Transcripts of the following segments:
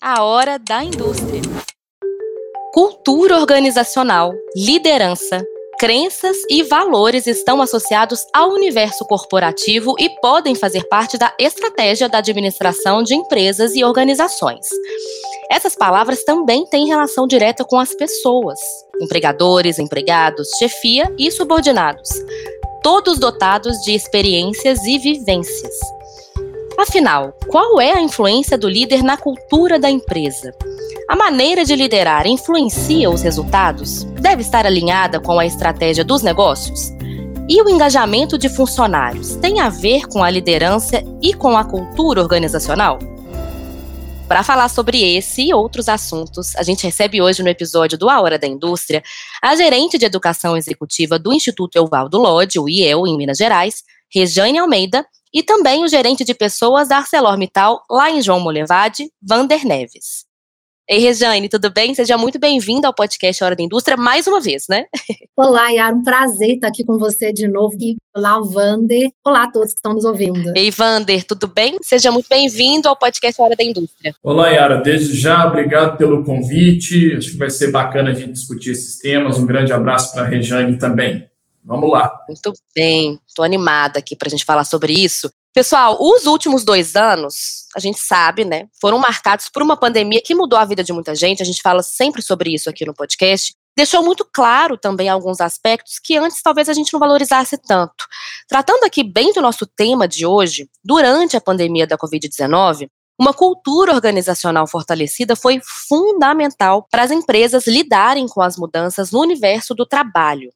A hora da indústria. Cultura organizacional, liderança, crenças e valores estão associados ao universo corporativo e podem fazer parte da estratégia da administração de empresas e organizações. Essas palavras também têm relação direta com as pessoas, empregadores, empregados, chefia e subordinados, todos dotados de experiências e vivências. Afinal, qual é a influência do líder na cultura da empresa? A maneira de liderar influencia os resultados? Deve estar alinhada com a estratégia dos negócios? E o engajamento de funcionários tem a ver com a liderança e com a cultura organizacional? Para falar sobre esse e outros assuntos, a gente recebe hoje no episódio do A Hora da Indústria a gerente de educação executiva do Instituto Euvaldo Lodge, o IEL, em Minas Gerais, Rejane Almeida, e também o gerente de pessoas da ArcelorMittal, lá em João Molevade, Vander Neves. Ei, Rejane, tudo bem? Seja muito bem-vinda ao podcast Hora da Indústria mais uma vez, né? Olá, Yara, um prazer estar aqui com você de novo. E olá, Vander. Olá a todos que estão nos ouvindo. Ei, Vander, tudo bem? Seja muito bem-vindo ao podcast Hora da Indústria. Olá, Yara, desde já, obrigado pelo convite. Acho que vai ser bacana a gente discutir esses temas. Um grande abraço para a Rejane também. Vamos lá. Muito bem, estou animada aqui para a gente falar sobre isso. Pessoal, os últimos dois anos, a gente sabe, né, foram marcados por uma pandemia que mudou a vida de muita gente. A gente fala sempre sobre isso aqui no podcast. Deixou muito claro também alguns aspectos que antes talvez a gente não valorizasse tanto. Tratando aqui bem do nosso tema de hoje, durante a pandemia da Covid-19, uma cultura organizacional fortalecida foi fundamental para as empresas lidarem com as mudanças no universo do trabalho.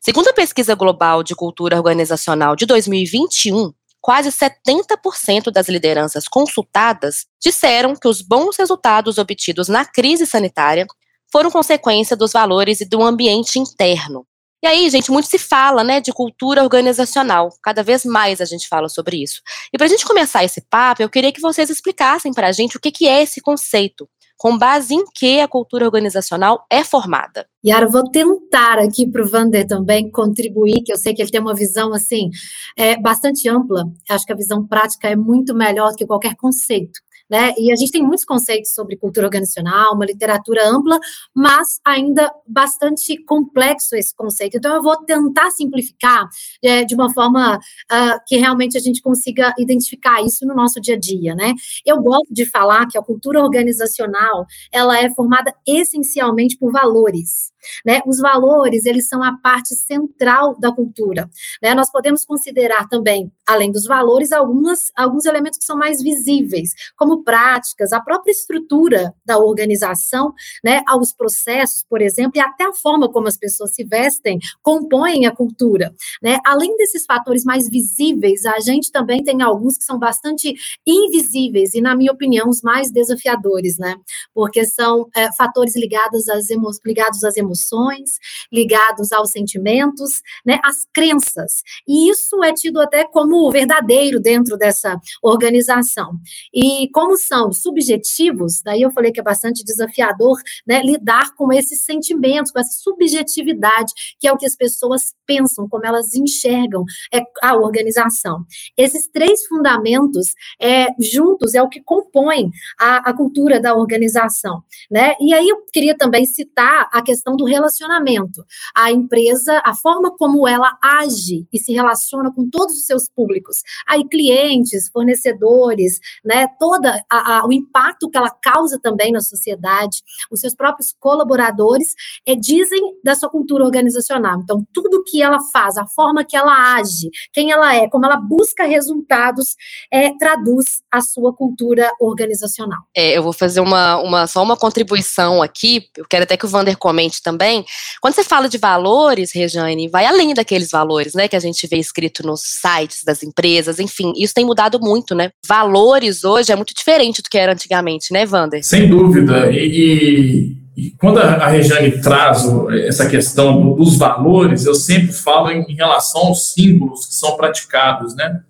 Segundo a pesquisa global de cultura organizacional de 2021, quase 70% das lideranças consultadas disseram que os bons resultados obtidos na crise sanitária foram consequência dos valores e do ambiente interno. E aí, gente, muito se fala, né, de cultura organizacional. Cada vez mais a gente fala sobre isso. E para a gente começar esse papo, eu queria que vocês explicassem para a gente o que, que é esse conceito com base em que a cultura organizacional é formada. Yara, vou tentar aqui para o Vander também contribuir, que eu sei que ele tem uma visão assim é, bastante ampla. Acho que a visão prática é muito melhor do que qualquer conceito. Né? E a gente tem muitos conceitos sobre cultura organizacional, uma literatura ampla, mas ainda bastante complexo esse conceito. Então, eu vou tentar simplificar é, de uma forma uh, que realmente a gente consiga identificar isso no nosso dia a dia, né? Eu gosto de falar que a cultura organizacional ela é formada essencialmente por valores. Né? Os valores, eles são a parte central da cultura. Né? Nós podemos considerar também, além dos valores, algumas, alguns elementos que são mais visíveis, como práticas, a própria estrutura da organização, né? aos processos, por exemplo, e até a forma como as pessoas se vestem, compõem a cultura. Né? Além desses fatores mais visíveis, a gente também tem alguns que são bastante invisíveis e, na minha opinião, os mais desafiadores, né? porque são é, fatores ligados às, ligados às emoções, emoções, ligados aos sentimentos, né, às crenças. E isso é tido até como verdadeiro dentro dessa organização. E como são subjetivos, daí eu falei que é bastante desafiador, né, lidar com esses sentimentos, com essa subjetividade, que é o que as pessoas pensam, como elas enxergam é, a organização. Esses três fundamentos é, juntos é o que compõe a, a cultura da organização, né? E aí eu queria também citar a questão do relacionamento. A empresa, a forma como ela age e se relaciona com todos os seus públicos, aí clientes, fornecedores, né, toda o impacto que ela causa também na sociedade, os seus próprios colaboradores, é, dizem da sua cultura organizacional. Então, tudo que ela faz, a forma que ela age, quem ela é, como ela busca resultados, é, traduz a sua cultura organizacional. É, eu vou fazer uma, uma, só uma contribuição aqui, eu quero até que o Vander comente também. Quando você fala de valores, Rejane, vai além daqueles valores, né, que a gente vê escrito nos sites das empresas, enfim, isso tem mudado muito, né? Valores hoje é muito diferente do que era antigamente, né, Vander? Sem dúvida. E, e, e quando a, a Rejane traz essa questão dos valores, eu sempre falo em, em relação aos símbolos que são praticados, né?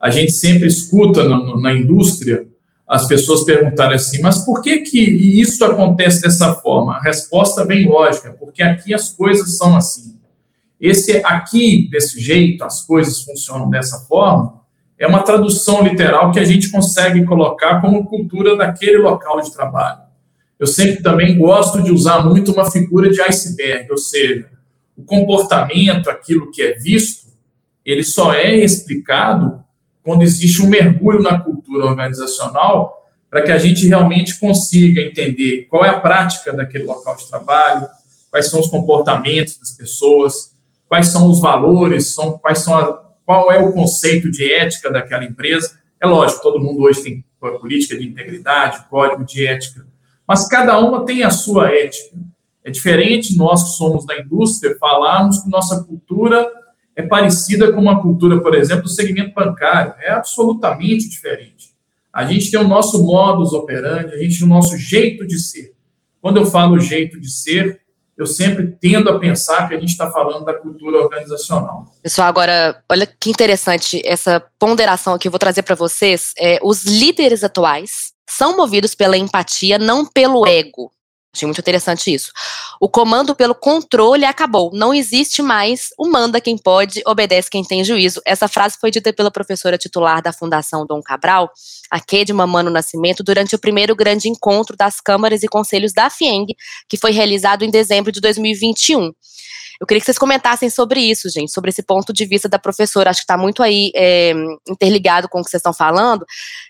A gente sempre escuta na, na indústria as pessoas perguntarem assim, mas por que, que isso acontece dessa forma? A resposta é bem lógica, porque aqui as coisas são assim. Esse aqui, desse jeito, as coisas funcionam dessa forma, é uma tradução literal que a gente consegue colocar como cultura daquele local de trabalho. Eu sempre também gosto de usar muito uma figura de iceberg, ou seja, o comportamento, aquilo que é visto, ele só é explicado quando existe um mergulho na cultura organizacional para que a gente realmente consiga entender qual é a prática daquele local de trabalho, quais são os comportamentos das pessoas, quais são os valores, são, quais são a, qual é o conceito de ética daquela empresa. É lógico, todo mundo hoje tem política de integridade, código de ética, mas cada uma tem a sua ética. É diferente nós que somos da indústria falarmos que nossa cultura é parecida com uma cultura, por exemplo, do segmento bancário. É absolutamente diferente. A gente tem o nosso modus operandi, a gente tem o nosso jeito de ser. Quando eu falo jeito de ser, eu sempre tendo a pensar que a gente está falando da cultura organizacional. Pessoal, agora, olha que interessante essa ponderação que eu vou trazer para vocês. É, os líderes atuais são movidos pela empatia, não pelo ego. Achei muito interessante isso. O comando pelo controle acabou. Não existe mais o manda quem pode, obedece quem tem juízo. Essa frase foi dita pela professora titular da Fundação Dom Cabral, a de Mamano Nascimento, durante o primeiro grande encontro das câmaras e conselhos da FIENG, que foi realizado em dezembro de 2021. Eu queria que vocês comentassem sobre isso, gente, sobre esse ponto de vista da professora. Acho que está muito aí é, interligado com o que vocês estão falando.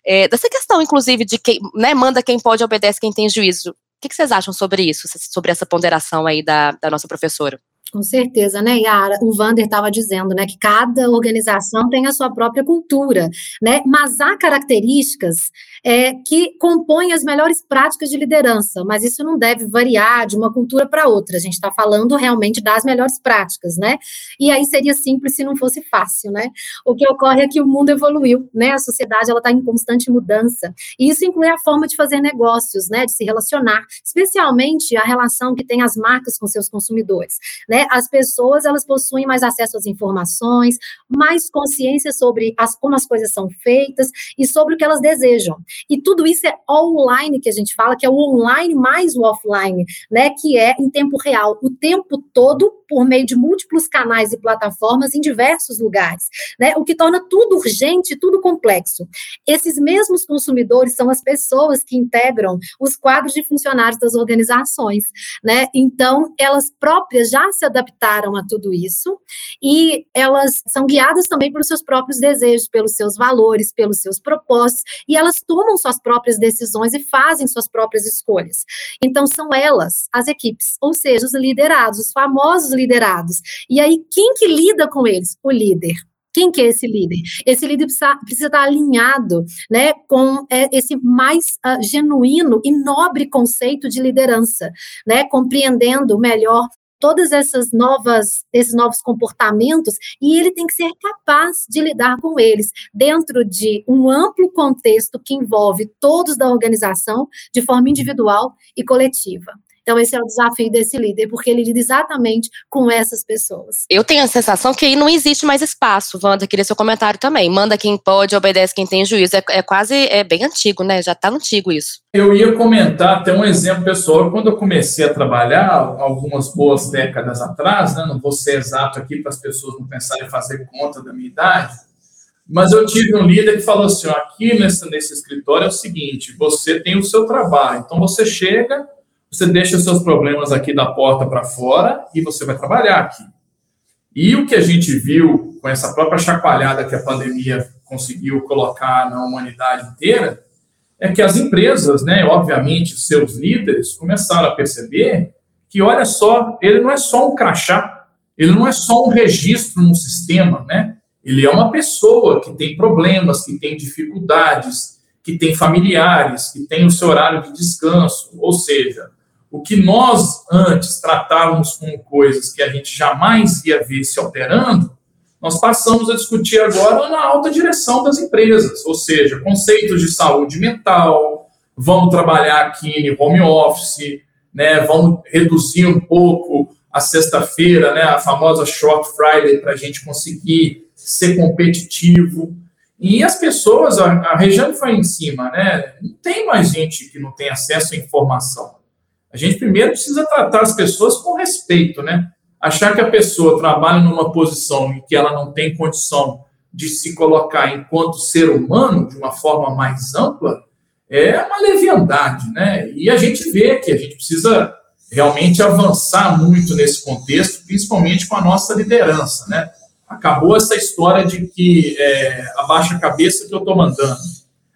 É, dessa questão, inclusive, de quem né, manda quem pode, obedece quem tem juízo. O que, vocês acham sobre isso, sobre essa ponderação aí da, da nossa professora? Com certeza, né, Yara? O Vander estava dizendo, né, que cada organização tem a sua própria cultura, né? Mas há características é, que compõem as melhores práticas de liderança, mas isso não deve variar de uma cultura para outra. A gente está falando realmente das melhores práticas, né? E aí seria simples se não fosse fácil, né? O que ocorre é que o mundo evoluiu, né? A sociedade ela está em constante mudança e isso inclui a forma de fazer negócios, né? De se relacionar, especialmente a relação que tem as marcas com seus consumidores, né? As pessoas elas possuem mais acesso às informações, mais consciência sobre as, como as coisas são feitas e sobre o que elas desejam. E tudo isso é online que a gente fala, que é o online mais o offline, né? Que é em tempo real, o tempo todo, por meio de múltiplos canais e plataformas em diversos lugares, né? O que torna tudo urgente, tudo complexo. Esses mesmos consumidores são as pessoas que integram os quadros de funcionários das organizações, né? Então, elas próprias já se adaptaram a tudo isso e elas são guiadas também pelos seus próprios desejos, pelos seus valores, pelos seus propósitos, e elas tomam suas próprias decisões e fazem suas próprias escolhas. Então, são elas, as equipes, ou seja, os liderados, os famosos liderados. E aí, quem que lida com eles? O líder. Quem que é esse líder? Esse líder precisa, precisa estar alinhado né, com é, esse mais uh, genuíno e nobre conceito de liderança, né, compreendendo melhor todas essas novas esses novos comportamentos e ele tem que ser capaz de lidar com eles dentro de um amplo contexto que envolve todos da organização de forma individual e coletiva. Então, esse é o desafio desse líder, porque ele lida exatamente com essas pessoas. Eu tenho a sensação que aí não existe mais espaço. Wanda, queria seu comentário também. Manda quem pode, obedece quem tem juízo. É, é quase, é bem antigo, né? Já está antigo isso. Eu ia comentar até um exemplo pessoal. Quando eu comecei a trabalhar, algumas boas décadas atrás, né? não vou ser exato aqui para as pessoas não pensarem em fazer conta da minha idade, mas eu tive um líder que falou assim: ó, aqui nesse, nesse escritório é o seguinte, você tem o seu trabalho, então você chega você deixa seus problemas aqui da porta para fora e você vai trabalhar aqui. E o que a gente viu com essa própria chacoalhada que a pandemia conseguiu colocar na humanidade inteira é que as empresas, né, obviamente, seus líderes começaram a perceber que, olha só, ele não é só um crachá, ele não é só um registro no sistema, né? Ele é uma pessoa que tem problemas, que tem dificuldades, que tem familiares, que tem o seu horário de descanso, ou seja, o que nós antes tratávamos como coisas que a gente jamais ia ver se alterando, nós passamos a discutir agora na alta direção das empresas, ou seja, conceitos de saúde mental, vamos trabalhar aqui em home office, né, vamos reduzir um pouco a sexta-feira, né, a famosa short Friday, para a gente conseguir ser competitivo. E as pessoas, a, a região foi em cima, né, não tem mais gente que não tem acesso à informação. A gente primeiro precisa tratar as pessoas com respeito, né? Achar que a pessoa trabalha numa posição em que ela não tem condição de se colocar enquanto ser humano de uma forma mais ampla é uma leviandade, né? E a gente vê que a gente precisa realmente avançar muito nesse contexto, principalmente com a nossa liderança, né? Acabou essa história de que é, abaixa a cabeça que eu estou mandando.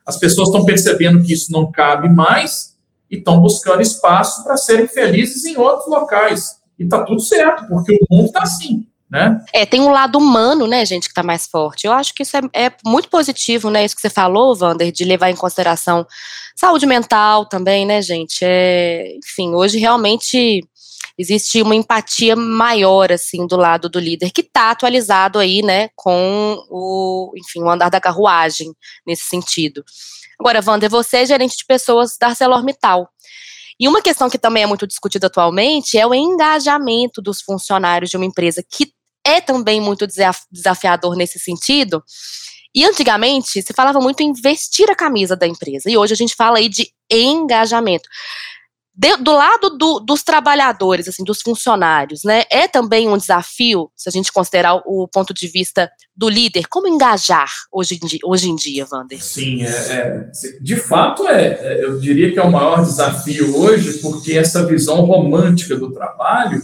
As pessoas estão percebendo que isso não cabe mais e estão buscando espaço para serem felizes em outros locais. E está tudo certo, porque o mundo está assim. Né? É, tem um lado humano, né, gente, que está mais forte. Eu acho que isso é, é, muito positivo, né, isso que você falou, Wander, de levar em consideração saúde mental também, né, gente? É, enfim, hoje realmente existe uma empatia maior, assim, do lado do líder, que está atualizado aí, né, com o, enfim, o andar da carruagem, nesse sentido. Agora, Wander, você é gerente de pessoas da ArcelorMittal. E uma questão que também é muito discutida atualmente é o engajamento dos funcionários de uma empresa que é também muito desafiador nesse sentido. E antigamente se falava muito em vestir a camisa da empresa, e hoje a gente fala aí de engajamento. De, do lado do, dos trabalhadores, assim, dos funcionários, né, é também um desafio, se a gente considerar o, o ponto de vista do líder, como engajar hoje em dia, hoje em dia Wander? Sim, é, é, de fato, é, é, eu diria que é o maior desafio hoje, porque essa visão romântica do trabalho,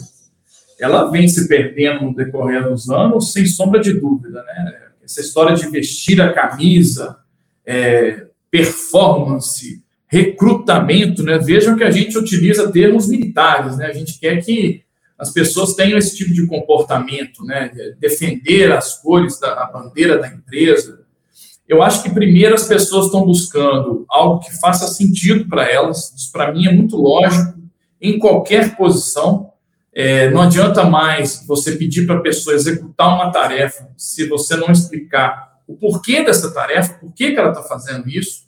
ela vem se perdendo no decorrer dos anos, sem sombra de dúvida, né? Essa história de vestir a camisa, é, performance, recrutamento, né? Vejam que a gente utiliza termos militares, né? A gente quer que as pessoas tenham esse tipo de comportamento, né? Defender as cores da bandeira da empresa. Eu acho que primeiro as pessoas estão buscando algo que faça sentido para elas. Isso para mim é muito lógico em qualquer posição. É, não adianta mais você pedir para a pessoa executar uma tarefa se você não explicar o porquê dessa tarefa, por que ela está fazendo isso.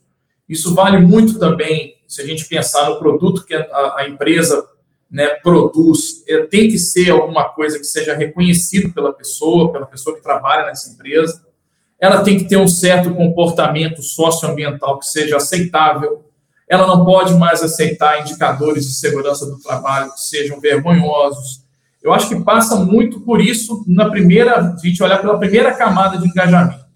Isso vale muito também se a gente pensar no produto que a, a empresa né, produz. É, tem que ser alguma coisa que seja reconhecido pela pessoa, pela pessoa que trabalha nessa empresa. Ela tem que ter um certo comportamento socioambiental que seja aceitável ela não pode mais aceitar indicadores de segurança do trabalho que sejam vergonhosos. Eu acho que passa muito por isso na primeira, a gente olhar pela primeira camada de engajamento.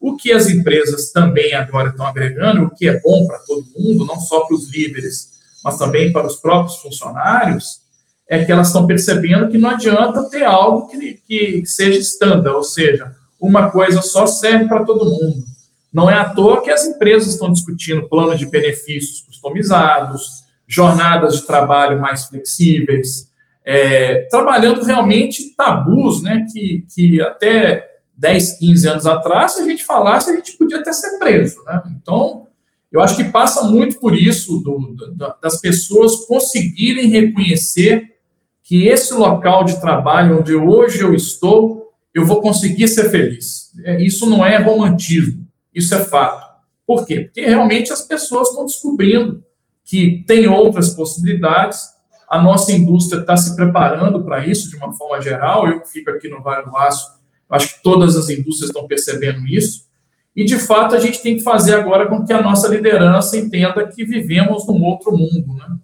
O que as empresas também agora estão agregando, o que é bom para todo mundo, não só para os líderes, mas também para os próprios funcionários, é que elas estão percebendo que não adianta ter algo que, que seja estándar, ou seja, uma coisa só serve para todo mundo. Não é à toa que as empresas estão discutindo planos de benefícios customizados, jornadas de trabalho mais flexíveis, é, trabalhando realmente tabus, né, que, que até 10, 15 anos atrás, se a gente falasse, a gente podia até ser preso. Né? Então, eu acho que passa muito por isso, do, do, das pessoas conseguirem reconhecer que esse local de trabalho onde hoje eu estou, eu vou conseguir ser feliz. É, isso não é romantismo. Isso é fato. Por quê? Porque realmente as pessoas estão descobrindo que tem outras possibilidades. A nossa indústria está se preparando para isso de uma forma geral. Eu fico aqui no Vale do Aço, acho que todas as indústrias estão percebendo isso. E, de fato, a gente tem que fazer agora com que a nossa liderança entenda que vivemos num outro mundo, né?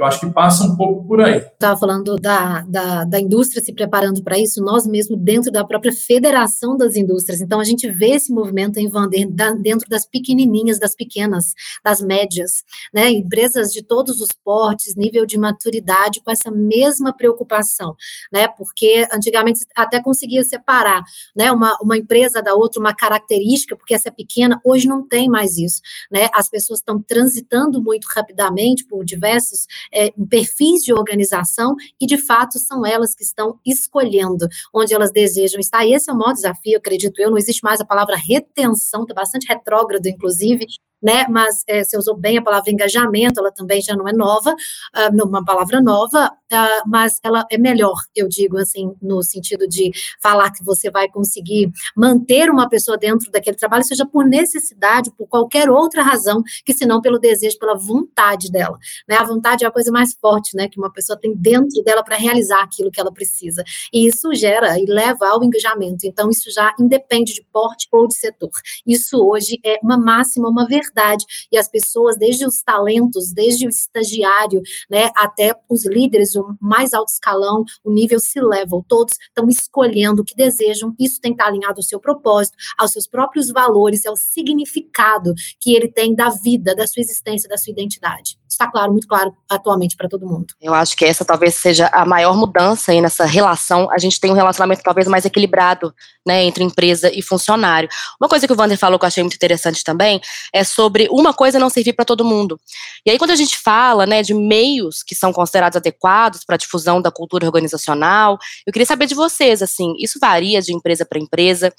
Eu acho que passa um pouco por aí. Estava falando da, da, da, indústria se preparando para isso, nós mesmos dentro da própria federação das indústrias. Então, a gente vê esse movimento em Vander dentro das pequenininhas, das pequenas, das médias, né? Empresas de todos os portes, nível de maturidade, com essa mesma preocupação, né? Porque antigamente até conseguia separar, né? Uma, uma empresa da outra, uma característica, porque essa é pequena, hoje não tem mais isso, né? As pessoas estão transitando muito rapidamente por diversos é, perfis de organização e, de fato, são elas que estão escolhendo onde elas desejam estar. E esse é o maior desafio, acredito eu. Não existe mais a palavra retenção, está bastante retrógrado, inclusive, né? Mas é, você usou bem a palavra engajamento, ela também já não é nova, uh, uma palavra nova, uh, mas ela é melhor, eu digo assim, no sentido de falar que você vai conseguir manter uma pessoa dentro daquele trabalho, seja por necessidade, por qualquer outra razão, que senão pelo desejo, pela vontade dela. Né? A vontade é a coisa mais forte, né? Que uma pessoa tem dentro dela para realizar aquilo que ela precisa. E isso gera e leva ao engajamento. Então, isso já independe de porte ou de setor. Isso hoje é uma máxima, uma verdade verdade e as pessoas, desde os talentos, desde o estagiário, né, até os líderes, o mais alto escalão, o nível se level, todos estão escolhendo o que desejam. Isso tem que estar alinhado ao seu propósito, aos seus próprios valores, ao significado que ele tem da vida, da sua existência, da sua identidade está claro, muito claro atualmente para todo mundo. Eu acho que essa talvez seja a maior mudança aí nessa relação. A gente tem um relacionamento talvez mais equilibrado, né, entre empresa e funcionário. Uma coisa que o Wander falou que eu achei muito interessante também é sobre uma coisa não servir para todo mundo. E aí quando a gente fala, né, de meios que são considerados adequados para a difusão da cultura organizacional, eu queria saber de vocês, assim, isso varia de empresa para empresa,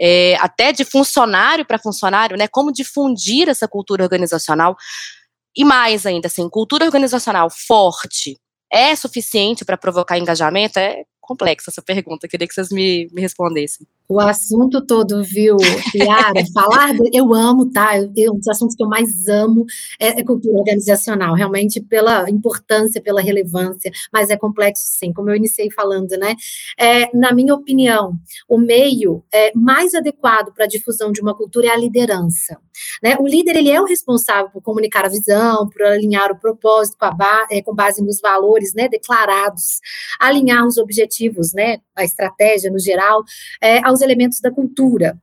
é, até de funcionário para funcionário, né, como difundir essa cultura organizacional. E mais ainda, assim, cultura organizacional forte é suficiente para provocar engajamento? É complexa essa pergunta, queria que vocês me, me respondessem o assunto todo, viu, Yara? Falar, de, eu amo, tá? Eu, um dos assuntos que eu mais amo é, é, cultura organizacional, realmente pela importância, pela relevância, mas é complexo sim, como eu iniciei falando, né? É, na minha opinião, o meio é, mais adequado para a difusão de uma cultura é a liderança. Né? O líder, ele é o responsável por comunicar a visão, por alinhar o propósito com, ba é, com base nos valores, né, declarados, alinhar os objetivos, né, a estratégia no geral, é, aos elementos da cultura.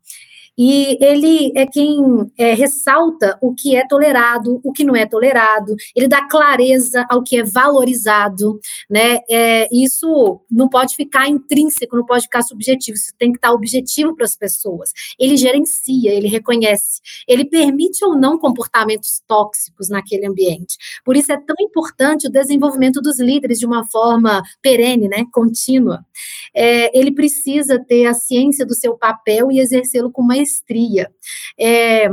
E ele é quem é, ressalta o que é tolerado, o que não é tolerado, ele dá clareza ao que é valorizado, né? É, isso não pode ficar intrínseco, não pode ficar subjetivo, isso tem que estar objetivo para as pessoas. Ele gerencia, ele reconhece, ele permite ou não comportamentos tóxicos naquele ambiente. Por isso é tão importante o desenvolvimento dos líderes de uma forma perene, né? Contínua. É, ele precisa ter a ciência do seu papel e exercê-lo com uma maestria. É,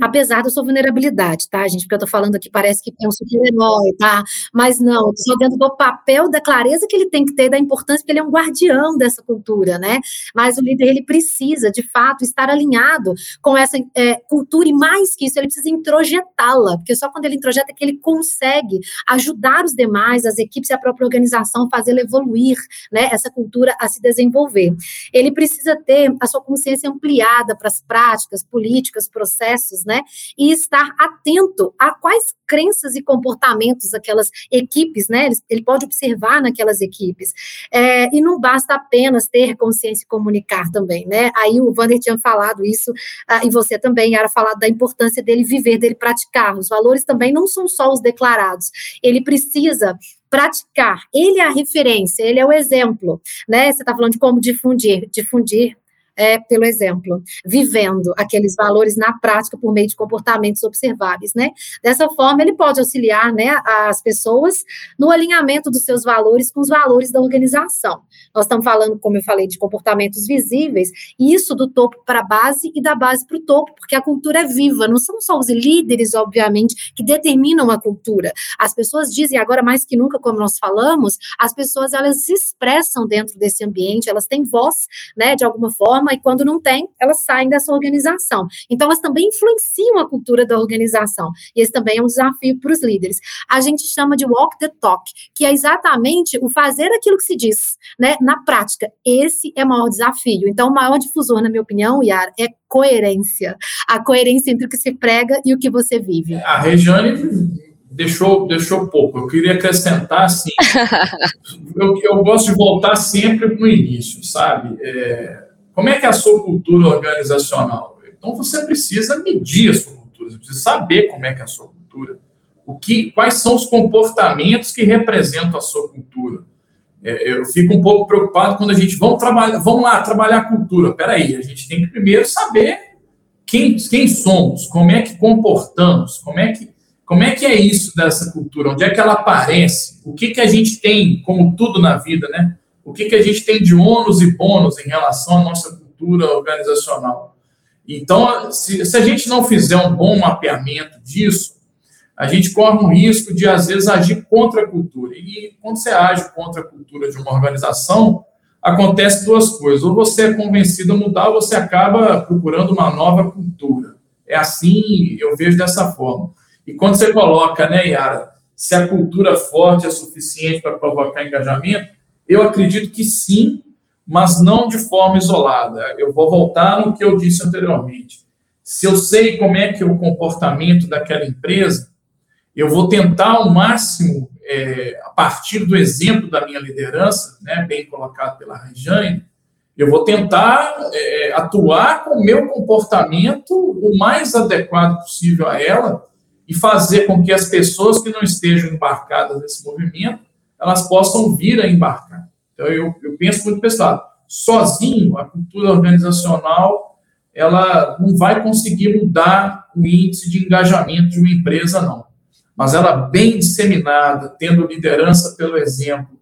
apesar da sua vulnerabilidade, tá, gente? Porque eu tô falando aqui, parece que é um super-herói, tá? Mas não, só dentro do papel, da clareza que ele tem que ter, da importância, que ele é um guardião dessa cultura, né? Mas o líder, ele precisa, de fato, estar alinhado com essa é, cultura, e mais que isso, ele precisa introjetá-la, porque só quando ele introjeta é que ele consegue ajudar os demais, as equipes e a própria organização fazê-la evoluir, né? Essa cultura a se desenvolver. Ele precisa ter a sua consciência ampliada para as práticas, políticas, processos, processos, né? E estar atento a quais crenças e comportamentos aquelas equipes, né? Ele, pode observar naquelas equipes. É, e não basta apenas ter consciência e comunicar também, né? Aí o Wander tinha falado isso, ah, e você também, era falado da importância dele viver, dele praticar. Os valores também não são só os declarados. Ele precisa praticar. Ele é a referência, ele é o exemplo, né? Você está falando de como difundir, difundir é, pelo exemplo, vivendo aqueles valores na prática por meio de comportamentos observáveis, né? Dessa forma, ele pode auxiliar, né, as pessoas no alinhamento dos seus valores com os valores da organização. Nós estamos falando, como eu falei, de comportamentos visíveis, isso do topo para a base e da base para o topo, porque a cultura é viva, não são só os líderes, obviamente, que determinam a cultura. As pessoas dizem agora mais que nunca, como nós falamos, as pessoas elas se expressam dentro desse ambiente, elas têm voz, né, de alguma forma e quando não tem, elas saem dessa organização. Então, elas também influenciam a cultura da organização. E esse também é um desafio para os líderes. A gente chama de walk the talk, que é exatamente o fazer aquilo que se diz, né, na prática. Esse é o maior desafio. Então, o maior difusor, na minha opinião, Yara, é coerência. A coerência entre o que se prega e o que você vive. A Regiane deixou, deixou pouco. Eu queria acrescentar, assim, eu, eu gosto de voltar sempre no início, sabe? É, como é que é a sua cultura organizacional? Então você precisa medir a sua cultura, você precisa saber como é que é a sua cultura, o que, quais são os comportamentos que representam a sua cultura. É, eu fico um pouco preocupado quando a gente vamos trabalhar, vamos lá trabalhar a cultura. Peraí, a gente tem que primeiro saber quem, quem somos, como é que comportamos, como é que como é que é isso dessa cultura? Onde é que ela aparece? O que que a gente tem, como tudo na vida, né? O que, que a gente tem de ônus e bônus em relação à nossa cultura organizacional. Então, se, se a gente não fizer um bom mapeamento disso, a gente corre um risco de, às vezes, agir contra a cultura. E quando você age contra a cultura de uma organização, acontece duas coisas. Ou você é convencido a mudar, ou você acaba procurando uma nova cultura. É assim, eu vejo dessa forma. E quando você coloca, né, Yara, se a cultura forte é suficiente para provocar engajamento, eu acredito que sim, mas não de forma isolada. Eu vou voltar no que eu disse anteriormente. se eu sei como é que é o comportamento daquela empresa, eu vou tentar ao máximo, é, a partir do exemplo da minha liderança, né, bem colocado pela Rejane, eu vou tentar é, atuar com o meu comportamento o mais adequado possível a ela e fazer com que as pessoas que não estejam embarcadas nesse movimento, elas possam vir a embarcar. Então, eu, eu penso muito pesado. Sozinho, a cultura organizacional, ela não vai conseguir mudar o índice de engajamento de uma empresa, não. Mas ela bem disseminada, tendo liderança pelo exemplo,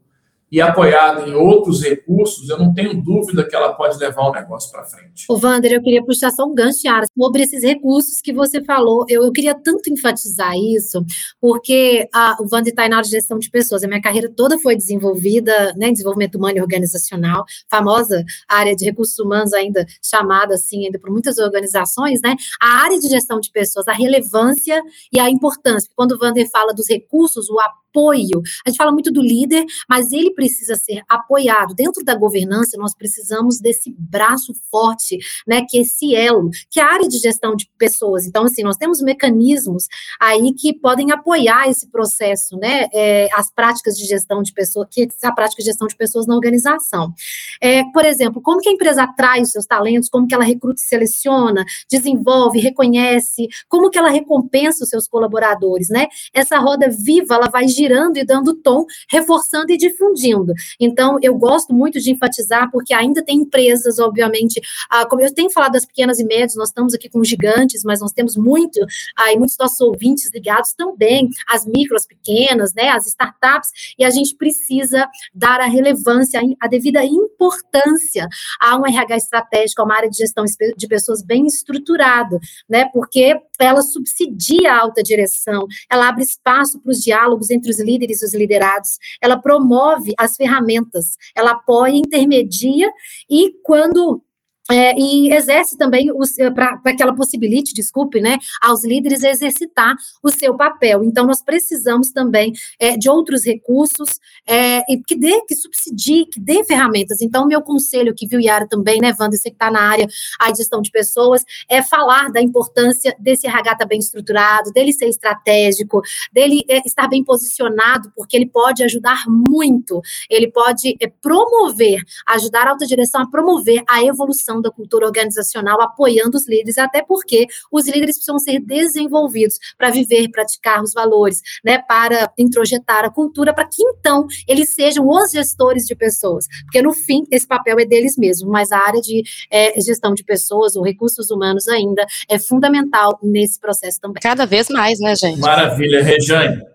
e apoiada em outros recursos, eu não tenho dúvida que ela pode levar o negócio para frente. O Wander, eu queria puxar só um gancho, Yara, sobre esses recursos que você falou. Eu, eu queria tanto enfatizar isso, porque a, o Wander está na área de gestão de pessoas. A minha carreira toda foi desenvolvida né, em desenvolvimento humano e organizacional, famosa área de recursos humanos, ainda chamada assim, ainda por muitas organizações, né? A área de gestão de pessoas, a relevância e a importância. Quando o Wander fala dos recursos, o apoio apoio. A gente fala muito do líder, mas ele precisa ser apoiado. Dentro da governança, nós precisamos desse braço forte, né, que é esse elo, que é a área de gestão de pessoas. Então, assim, nós temos mecanismos aí que podem apoiar esse processo, né, é, as práticas de gestão de pessoas, que a prática de gestão de pessoas na organização. É, por exemplo, como que a empresa atrai os seus talentos, como que ela recruta e seleciona, desenvolve, reconhece, como que ela recompensa os seus colaboradores, né? Essa roda viva, ela vai girar girando e dando tom, reforçando e difundindo. Então, eu gosto muito de enfatizar, porque ainda tem empresas, obviamente, ah, como eu tenho falado das pequenas e médias, nós estamos aqui com gigantes, mas nós temos muito, aí ah, muitos nossos ouvintes ligados também, as micro, as pequenas, né, as startups, e a gente precisa dar a relevância, a devida importância a um RH estratégico, a uma área de gestão de pessoas bem estruturado, né, porque ela subsidia a alta direção, ela abre espaço para os diálogos entre os líderes e os liderados, ela promove as ferramentas, ela apoia, intermedia e quando é, e exerce também para que ela possibilite, desculpe, né, aos líderes exercitar o seu papel. Então, nós precisamos também é, de outros recursos é, que dê, que subsidie, que dê ferramentas. Então, meu conselho que viu Yara também, né, Wanda, você que está na área a gestão de pessoas, é falar da importância desse RH estar bem estruturado, dele ser estratégico, dele é, estar bem posicionado, porque ele pode ajudar muito, ele pode é, promover, ajudar a alta direção a promover a evolução da cultura organizacional, apoiando os líderes, até porque os líderes precisam ser desenvolvidos para viver, praticar os valores, né, para introjetar a cultura, para que então eles sejam os gestores de pessoas, porque no fim esse papel é deles mesmos, mas a área de é, gestão de pessoas, ou recursos humanos ainda é fundamental nesse processo também. Cada vez mais, né, gente? Maravilha, Rejane.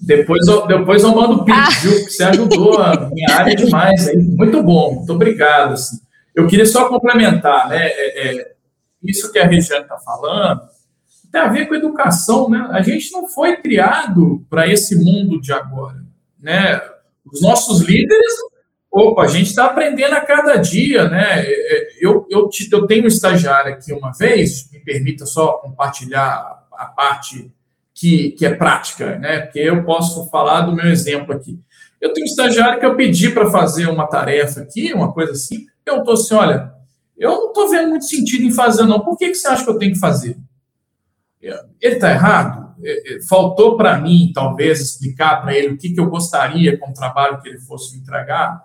Depois eu, depois eu mando o pix, ah. viu? Que você ajudou a minha área demais aí. Muito bom, muito obrigado. Assim. Eu queria só complementar, né? É, é, isso que a Regiane está falando tem a ver com educação, né? A gente não foi criado para esse mundo de agora, né? Os nossos líderes, opa, a gente está aprendendo a cada dia, né? É, é, eu, eu, eu tenho um estagiário aqui uma vez, me permita só compartilhar a parte que, que é prática, né? Porque eu posso falar do meu exemplo aqui. Eu tenho um estagiário que eu pedi para fazer uma tarefa aqui, uma coisa assim, perguntou assim: olha, eu não estou vendo muito sentido em fazer, não. Por que, que você acha que eu tenho que fazer? Ele está errado? É, é, faltou para mim, talvez, explicar para ele o que, que eu gostaria com o trabalho que ele fosse me entregar.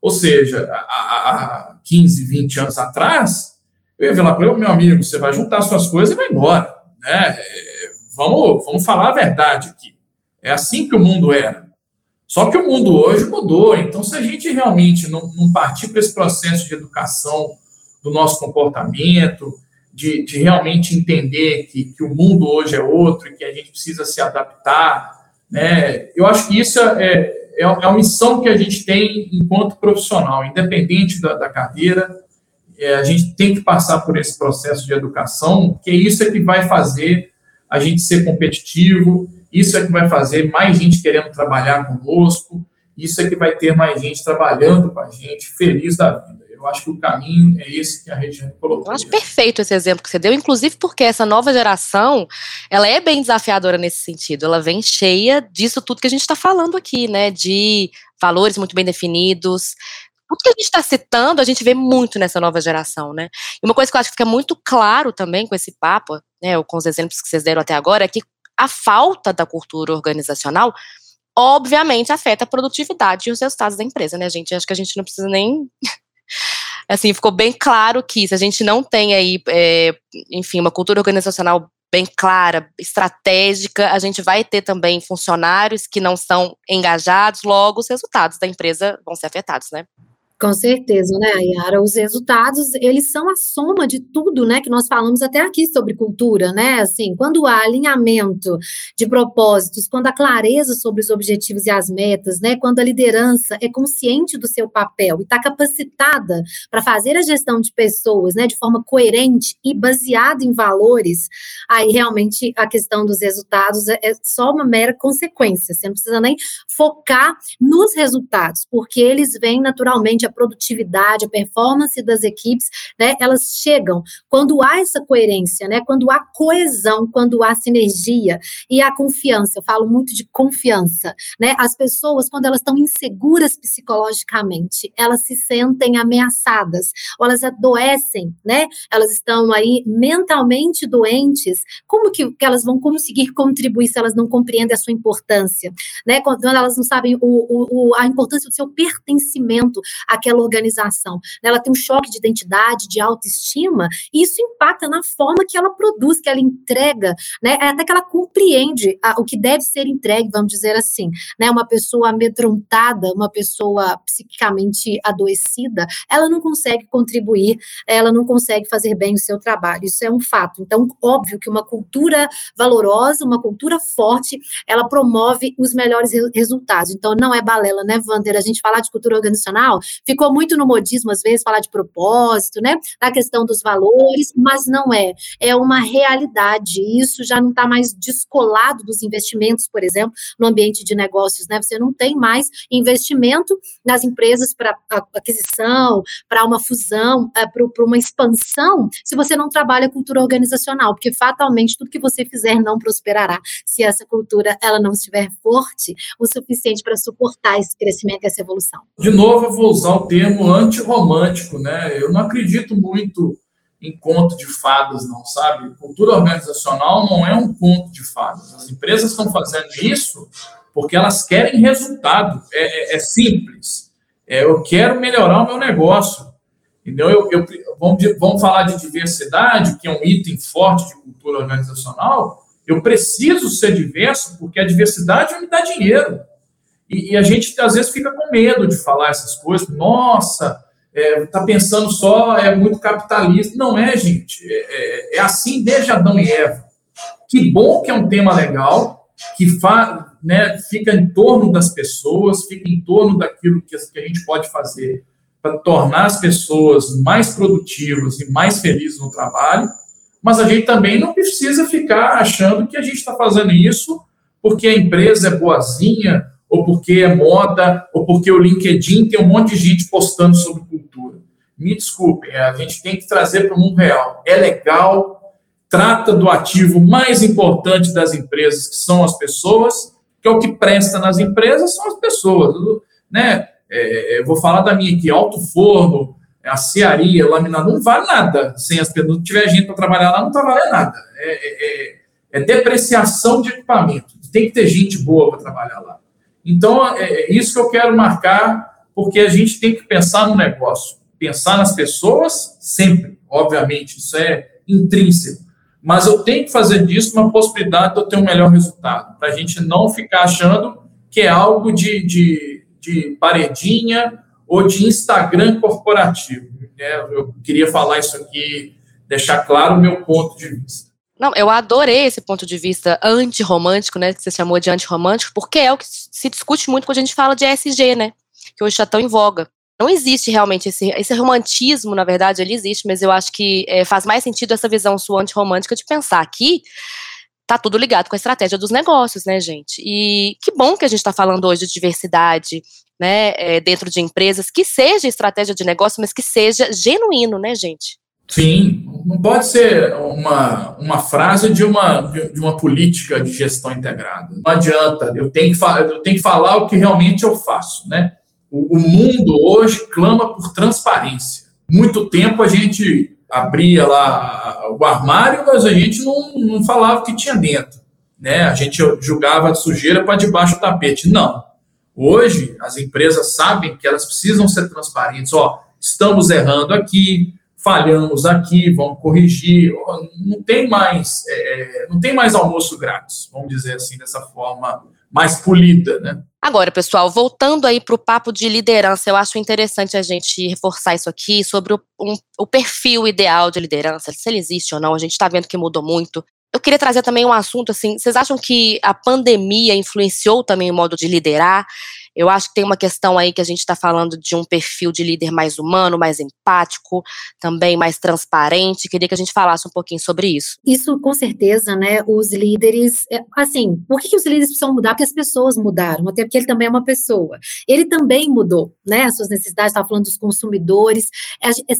Ou seja, há, há 15, 20 anos atrás, eu ia falar para ele, meu amigo, você vai juntar suas coisas e vai embora. Né? É, vamos, vamos falar a verdade aqui. É assim que o mundo era. Só que o mundo hoje mudou. Então, se a gente realmente não, não partir para esse processo de educação do nosso comportamento, de, de realmente entender que, que, o mundo hoje é outro e que a gente precisa se adaptar, né? Eu acho que isso é, é, é uma missão que a gente tem enquanto profissional, independente da, da carreira, é, a gente tem que passar por esse processo de educação, porque isso é que vai fazer a gente ser competitivo, isso é que vai fazer mais gente querendo trabalhar conosco, isso é que vai ter mais gente trabalhando com a gente, feliz da vida. Eu acho que o caminho é esse que a Regiane colocou. Eu acho perfeito esse exemplo que você deu, inclusive porque essa nova geração, ela é bem desafiadora nesse sentido. Ela vem cheia disso tudo que a gente está falando aqui, né? De valores muito bem definidos, tudo que a gente está citando, a gente vê muito nessa nova geração, né? E uma coisa que eu acho que fica muito claro também com esse papo, né, ou com os exemplos que vocês deram até agora, é que a falta da cultura organizacional obviamente afeta a produtividade e os resultados da empresa, né, gente? Acho que a gente não precisa nem assim, ficou bem claro que se a gente não tem aí, é, enfim, uma cultura organizacional bem clara, estratégica, a gente vai ter também funcionários que não são engajados, logo os resultados da empresa vão ser afetados, né? Com certeza, né, Yara? Os resultados, eles são a soma de tudo, né, que nós falamos até aqui sobre cultura, né? Assim, quando há alinhamento de propósitos, quando há clareza sobre os objetivos e as metas, né? Quando a liderança é consciente do seu papel e está capacitada para fazer a gestão de pessoas, né, de forma coerente e baseada em valores, aí realmente a questão dos resultados é, é só uma mera consequência. Você não precisa nem focar nos resultados, porque eles vêm naturalmente a produtividade, a performance das equipes, né, elas chegam quando há essa coerência, né, quando há coesão, quando há sinergia e a confiança. Eu falo muito de confiança, né? As pessoas quando elas estão inseguras psicologicamente, elas se sentem ameaçadas, ou elas adoecem, né? Elas estão aí mentalmente doentes. Como que, que elas vão conseguir contribuir se elas não compreendem a sua importância, né? Quando elas não sabem o, o, a importância do seu pertencimento, a aquela organização. Ela tem um choque de identidade, de autoestima, e isso impacta na forma que ela produz, que ela entrega, né? É até que ela compreende a, o que deve ser entregue, vamos dizer assim. Né? Uma pessoa amedrontada, uma pessoa psiquicamente adoecida, ela não consegue contribuir, ela não consegue fazer bem o seu trabalho. Isso é um fato. Então, óbvio que uma cultura valorosa, uma cultura forte, ela promove os melhores resultados. Então, não é balela, né, Wander? A gente falar de cultura organizacional Ficou muito no modismo, às vezes, falar de propósito, né? Da questão dos valores, mas não é. É uma realidade. Isso já não está mais descolado dos investimentos, por exemplo, no ambiente de negócios, né? Você não tem mais investimento nas empresas para aquisição, para uma fusão, é, para uma expansão, se você não trabalha cultura organizacional, porque fatalmente tudo que você fizer não prosperará se essa cultura ela não estiver forte o suficiente para suportar esse crescimento essa evolução. De novo, eu vou usar o termo antirromântico, né? Eu não acredito muito em conto de fadas, não, sabe? Cultura organizacional não é um conto de fadas. As empresas estão fazendo isso porque elas querem resultado. É, é, é simples. É, eu quero melhorar o meu negócio. Entendeu? Eu, eu, vamos, vamos falar de diversidade, que é um item forte de cultura organizacional. Eu preciso ser diverso porque a diversidade me dá dinheiro. E, e, a gente, às vezes, fica com medo de falar essas coisas. Nossa, é, tá pensando só, é muito capitalista. Não é, gente. É, é, é, assim desde Adão e Eva. Que bom que é um tema legal, que fa, né, fica em torno das pessoas, fica em torno daquilo que, que a gente pode fazer para tornar as pessoas mais produtivas e mais felizes no trabalho. Mas a gente também não precisa ficar achando que a gente está fazendo isso porque a empresa é boazinha ou porque é moda, ou porque o LinkedIn tem um monte de gente postando sobre cultura. Me desculpem, a gente tem que trazer para o mundo real. É legal, trata do ativo mais importante das empresas, que são as pessoas, que é o que presta nas empresas, são as pessoas. Né? É, vou falar da minha aqui, alto forno, a cearia, laminador, não vale nada sem as pessoas. Não tiver gente para trabalhar lá, não está valendo nada. É, é, é, é depreciação de equipamento. Tem que ter gente boa para trabalhar lá. Então, é, é isso que eu quero marcar, porque a gente tem que pensar no negócio, pensar nas pessoas sempre, obviamente, isso é intrínseco. Mas eu tenho que fazer disso uma possibilidade de eu ter um melhor resultado, para a gente não ficar achando que é algo de, de, de paredinha ou de Instagram corporativo. Né? Eu queria falar isso aqui, deixar claro o meu ponto de vista. Não, eu adorei esse ponto de vista antirromântico, né, que você chamou de antirromântico, porque é o que se discute muito quando a gente fala de ESG, né, que hoje está tão em voga. Não existe realmente esse, esse romantismo, na verdade, ele existe, mas eu acho que é, faz mais sentido essa visão sua antirromântica de pensar que tá tudo ligado com a estratégia dos negócios, né, gente? E que bom que a gente está falando hoje de diversidade, né, é, dentro de empresas, que seja estratégia de negócio, mas que seja genuíno, né, gente? Sim, não pode ser uma, uma frase de uma, de uma política de gestão integrada. Não adianta, eu tenho, que, eu tenho que falar o que realmente eu faço, né? O, o mundo hoje clama por transparência. Muito tempo a gente abria lá o armário, mas a gente não, não falava o que tinha dentro. Né? A gente julgava sujeira para debaixo do tapete. Não. Hoje, as empresas sabem que elas precisam ser transparentes. Ó, estamos errando aqui, falhamos aqui, vamos corrigir. Não tem mais, é, é, não tem mais almoço grátis, vamos dizer assim, dessa forma mais polida, né? Agora, pessoal, voltando aí para o papo de liderança, eu acho interessante a gente reforçar isso aqui sobre o, um, o perfil ideal de liderança, se ele existe ou não. A gente está vendo que mudou muito. Eu queria trazer também um assunto assim. Vocês acham que a pandemia influenciou também o modo de liderar? Eu acho que tem uma questão aí que a gente está falando de um perfil de líder mais humano, mais empático, também mais transparente. Queria que a gente falasse um pouquinho sobre isso. Isso, com certeza, né? Os líderes, é, assim, por que, os líderes precisam mudar? Porque as pessoas mudaram, até porque ele também é uma pessoa. Ele também mudou, né? As suas necessidades, estava falando dos consumidores.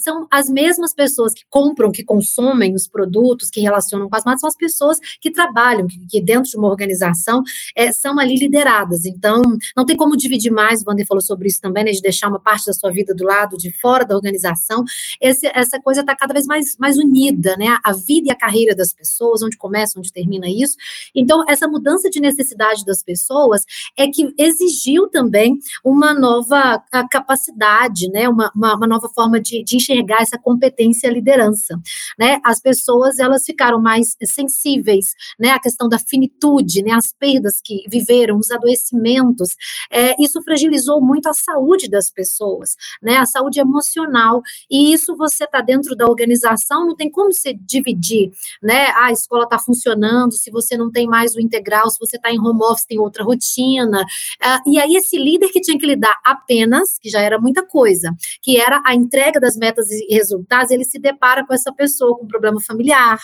São as mesmas pessoas que compram, que consomem os produtos, que relacionam com as marcas, são as pessoas que trabalham, que, que dentro de uma organização é, são ali lideradas. Então, não tem como dividir mais, o Wander falou sobre isso também, né, de deixar uma parte da sua vida do lado de fora da organização. Esse, essa coisa está cada vez mais, mais unida, né? A vida e a carreira das pessoas, onde começa, onde termina isso. Então, essa mudança de necessidade das pessoas é que exigiu também uma nova capacidade, né? Uma, uma, uma nova forma de, de enxergar essa competência liderança, né? As pessoas, elas ficaram mais sensíveis, né? A questão da finitude, né? As perdas que viveram, os adoecimentos, é, isso fragilizou muito a saúde das pessoas, né? A saúde emocional. E isso você está dentro da organização, não tem como você dividir, né? Ah, a escola está funcionando, se você não tem mais o integral, se você está em home office, tem outra rotina. Ah, e aí, esse líder que tinha que lidar apenas, que já era muita coisa, que era a entrega das metas e resultados, ele se depara com essa pessoa com problema familiar,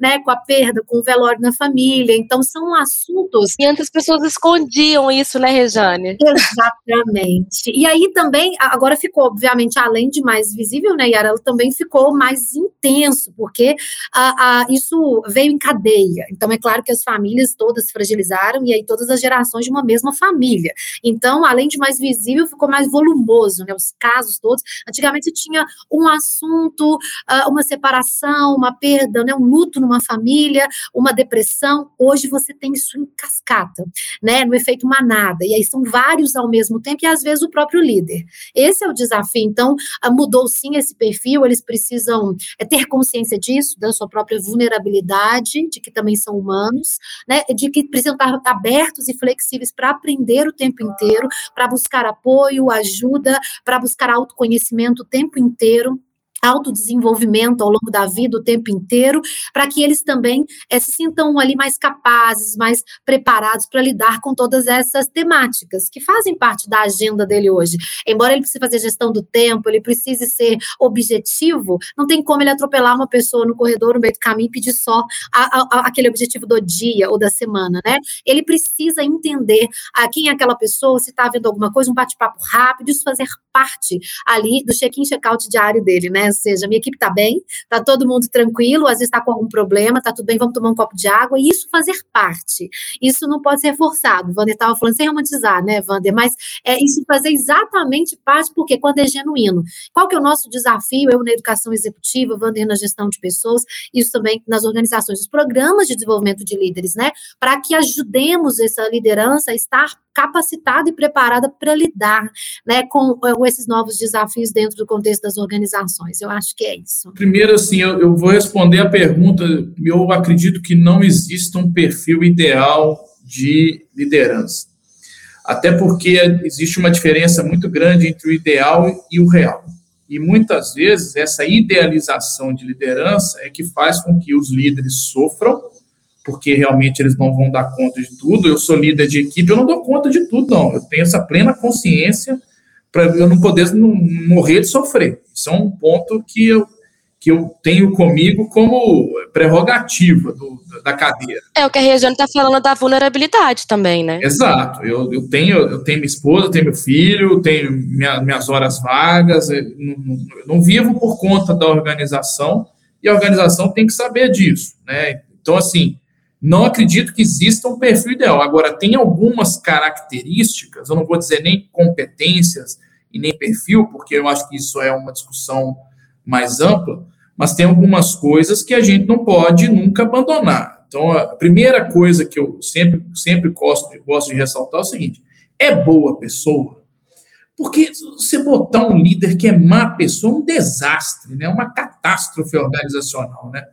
né? Com a perda, com o velório na família. Então, são assuntos. E antes as pessoas escondiam isso, né, Rejane? Exatamente. E aí também, agora ficou, obviamente, além de mais visível, né, Yara, ela também ficou mais intenso, porque isso veio em cadeia. Então, é claro que as famílias todas se fragilizaram, e aí todas as gerações de uma mesma família. Então, além de mais visível, ficou mais volumoso, né, os casos todos. Antigamente tinha um assunto, uh, uma separação, uma perda, né, um luto numa família, uma depressão. Hoje você tem isso em cascata, né, no efeito manada. E aí são vários ao mesmo tempo e às vezes o próprio líder. Esse é o desafio. Então, ah, mudou sim esse perfil, eles precisam é, ter consciência disso, da sua própria vulnerabilidade, de que também são humanos, né, de que precisam estar abertos e flexíveis para aprender o tempo inteiro, para buscar apoio, ajuda, para buscar autoconhecimento o tempo inteiro autodesenvolvimento ao longo da vida o tempo inteiro, para que eles também é, se sintam ali mais capazes, mais preparados para lidar com todas essas temáticas que fazem parte da agenda dele hoje. Embora ele precise fazer gestão do tempo, ele precise ser objetivo, não tem como ele atropelar uma pessoa no corredor, no meio do caminho e pedir só a, a, aquele objetivo do dia ou da semana, né? Ele precisa entender a quem é aquela pessoa, se está vendo alguma coisa, um bate-papo rápido, isso fazer parte ali do check-in, check-out diário dele, né? Seja, minha equipe está bem, está todo mundo tranquilo, às vezes está com algum problema, está tudo bem, vamos tomar um copo de água, e isso fazer parte. Isso não pode ser reforçado. O Wander estava falando sem romantizar, né, Wander? Mas é isso fazer exatamente parte, porque quando é genuíno. Qual que é o nosso desafio? Eu na educação executiva, Wander na gestão de pessoas, isso também nas organizações, os programas de desenvolvimento de líderes, né? Para que ajudemos essa liderança a estar capacitada e preparada para lidar né, com, com, esses novos desafios dentro do contexto das organizações. Eu acho que é isso. Primeiro, assim, eu, eu vou responder a pergunta. Eu acredito que não existe um perfil ideal de liderança. Até porque existe uma diferença muito grande entre o ideal e o real. E muitas vezes essa idealização de liderança é que faz com que os líderes sofram porque realmente eles não vão dar conta de tudo. Eu sou líder de equipe, eu não dou conta de tudo, não. Eu tenho essa plena consciência para eu não poder não morrer de sofrer. Isso é um ponto que eu, que eu tenho comigo como prerrogativa do, da cadeira. É o que a Regiane está falando da vulnerabilidade também, né? Exato. Eu, eu, tenho, eu tenho minha esposa, tenho meu filho, tenho minha, minhas horas vagas, eu não, eu não vivo por conta da organização e a organização tem que saber disso, né? Então, assim, não acredito que exista um perfil ideal. Agora, tem algumas características, eu não vou dizer nem competências, e nem perfil, porque eu acho que isso é uma discussão mais ampla, mas tem algumas coisas que a gente não pode nunca abandonar. Então, a primeira coisa que eu sempre, sempre gosto, de, gosto de ressaltar é o seguinte: é boa pessoa? Porque você botar um líder que é má pessoa é um desastre, né? uma catástrofe organizacional. Né?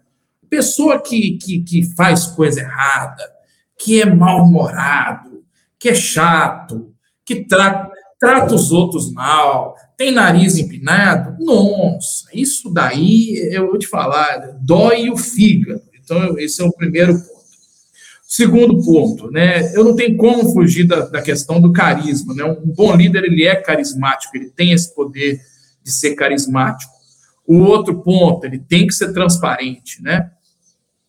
Pessoa que, que, que faz coisa errada, que é mal-humorado, que é chato, que trata, trata os outros mal, tem nariz empinado, nossa, isso daí, eu vou te falar, dói o fígado. Então, esse é o primeiro ponto. Segundo ponto, né, eu não tenho como fugir da, da questão do carisma. Né? Um bom líder, ele é carismático, ele tem esse poder de ser carismático. O outro ponto, ele tem que ser transparente, né?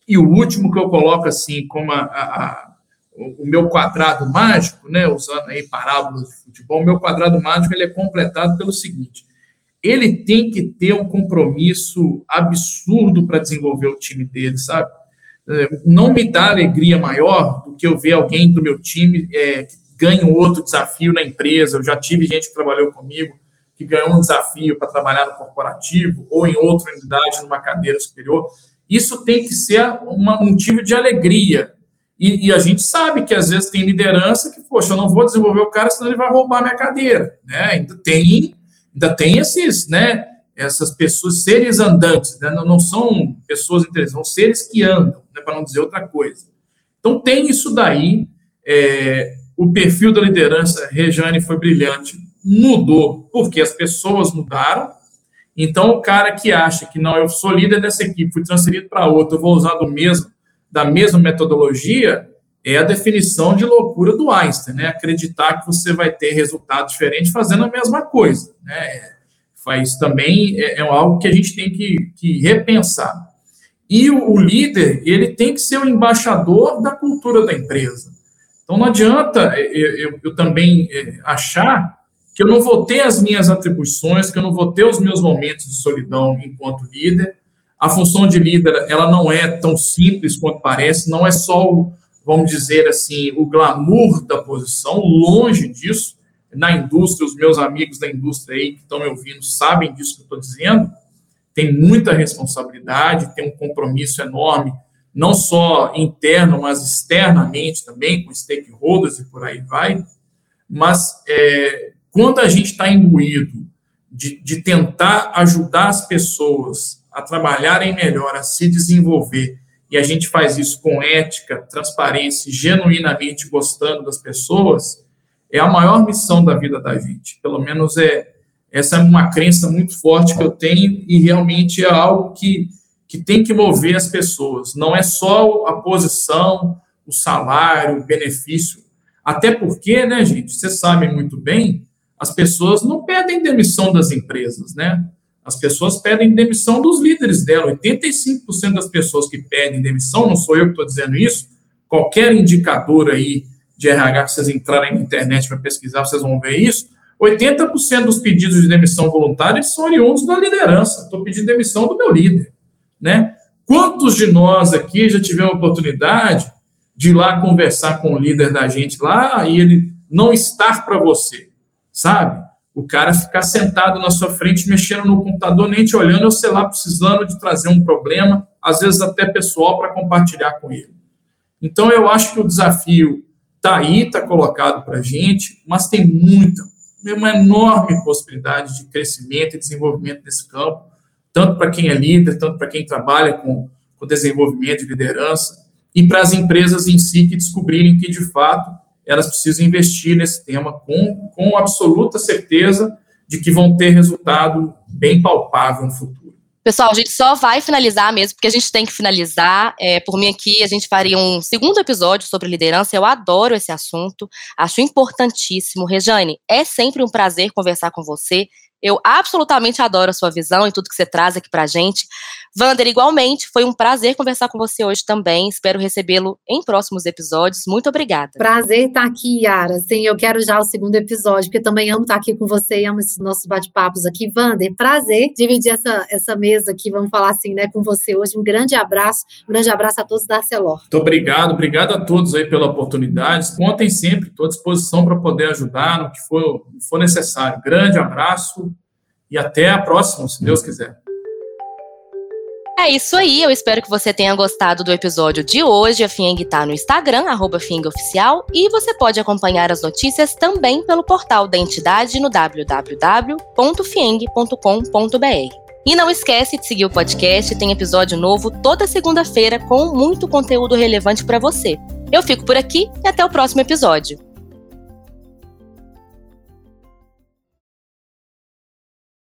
E o último que eu coloco assim, como a, a, o meu quadrado mágico, né, usando aí parábolas de futebol, o meu quadrado mágico ele é completado pelo seguinte: ele tem que ter um compromisso absurdo para desenvolver o time dele, sabe? É, não me dá alegria maior do que eu ver alguém do meu time é, que ganha um outro desafio na empresa. Eu já tive gente que trabalhou comigo que ganhou um desafio para trabalhar no corporativo ou em outra unidade, numa cadeira superior. Isso tem que ser uma, um motivo de alegria. E, e, a gente sabe que às vezes tem liderança que, poxa, eu não vou desenvolver o cara, senão ele vai roubar minha cadeira. Né? Ainda tem, ainda tem esses, né? Essas pessoas, seres andantes, né? não, não são pessoas interessantes, são seres que andam, né? para não dizer outra coisa. Então tem isso daí. É, o perfil da liderança, Rejane, foi brilhante. Mudou, porque as pessoas mudaram. Então, o cara que acha que não, eu sou líder dessa equipe, fui transferido para outra, eu vou usar do mesmo da mesma metodologia é a definição de loucura do Einstein, né? Acreditar que você vai ter resultado diferente fazendo a mesma coisa, né? Isso também é, é algo que a gente tem que, que repensar. E o, o, líder, ele tem que ser o embaixador da cultura da empresa. Então não adianta eu, eu, eu também é, achar que eu não vou ter as minhas atribuições, que eu não vou ter os meus momentos de solidão enquanto líder, a função de líder, ela não é tão simples quanto parece, não é só vamos dizer assim, o glamour da posição, longe disso. Na indústria, os meus amigos da indústria aí que estão me ouvindo sabem disso que eu estou dizendo. Tem muita responsabilidade, tem um compromisso enorme, não só interno, mas externamente também, com stakeholders e por aí vai. Mas é, quando a gente está imbuído de, de tentar ajudar as pessoas a trabalharem melhor, a se desenvolver, e a gente faz isso com ética, transparência, genuinamente gostando das pessoas, é a maior missão da vida da gente. Pelo menos é essa é uma crença muito forte que eu tenho e realmente é algo que, que tem que mover as pessoas. Não é só a posição, o salário, o benefício. Até porque, né, gente, vocês sabem muito bem, as pessoas não pedem demissão das empresas, né? As pessoas pedem demissão dos líderes dela. 85% das pessoas que pedem demissão, não sou eu que estou dizendo isso, qualquer indicador aí de RH que vocês entrarem na internet para pesquisar, vocês vão ver isso. 80% dos pedidos de demissão voluntária são oriundos da liderança. Estou pedindo demissão do meu líder. Né? Quantos de nós aqui já tivemos a oportunidade de ir lá conversar com o líder da gente lá e ele não estar para você, sabe? o cara ficar sentado na sua frente, mexendo no computador, nem te olhando, ou sei lá, precisando de trazer um problema, às vezes até pessoal, para compartilhar com ele. Então, eu acho que o desafio está aí, está colocado para a gente, mas tem muita, uma enorme possibilidade de crescimento e desenvolvimento nesse campo, tanto para quem é líder, tanto para quem trabalha com, com desenvolvimento e liderança, e para as empresas em si que descobrirem que, de fato, elas precisam investir nesse tema com, com absoluta certeza de que vão ter resultado bem palpável no futuro. Pessoal, a gente só vai finalizar mesmo, porque a gente tem que finalizar. É, por mim aqui, a gente faria um segundo episódio sobre liderança. Eu adoro esse assunto, acho importantíssimo. Rejane, é sempre um prazer conversar com você. Eu absolutamente adoro a sua visão e tudo que você traz aqui pra gente. Vander, igualmente, foi um prazer conversar com você hoje também. Espero recebê-lo em próximos episódios. Muito obrigada. Prazer estar aqui, Yara. Sim, eu quero já o segundo episódio, porque também amo estar aqui com você e amo esses nossos bate-papos aqui. Vander, prazer dividir essa, essa mesa aqui, vamos falar assim, né, com você hoje. Um grande abraço, um grande abraço a todos da Celor. Muito obrigado, obrigado a todos aí pela oportunidade. Contem sempre, estou à disposição para poder ajudar no que for, for necessário. Grande abraço e até a próxima, se Deus quiser. É isso aí, eu espero que você tenha gostado do episódio de hoje. A Fieng está no Instagram, arroba Oficial, e você pode acompanhar as notícias também pelo portal da entidade no www.fieng.com.br. E não esquece de seguir o podcast, tem episódio novo toda segunda-feira com muito conteúdo relevante para você. Eu fico por aqui e até o próximo episódio.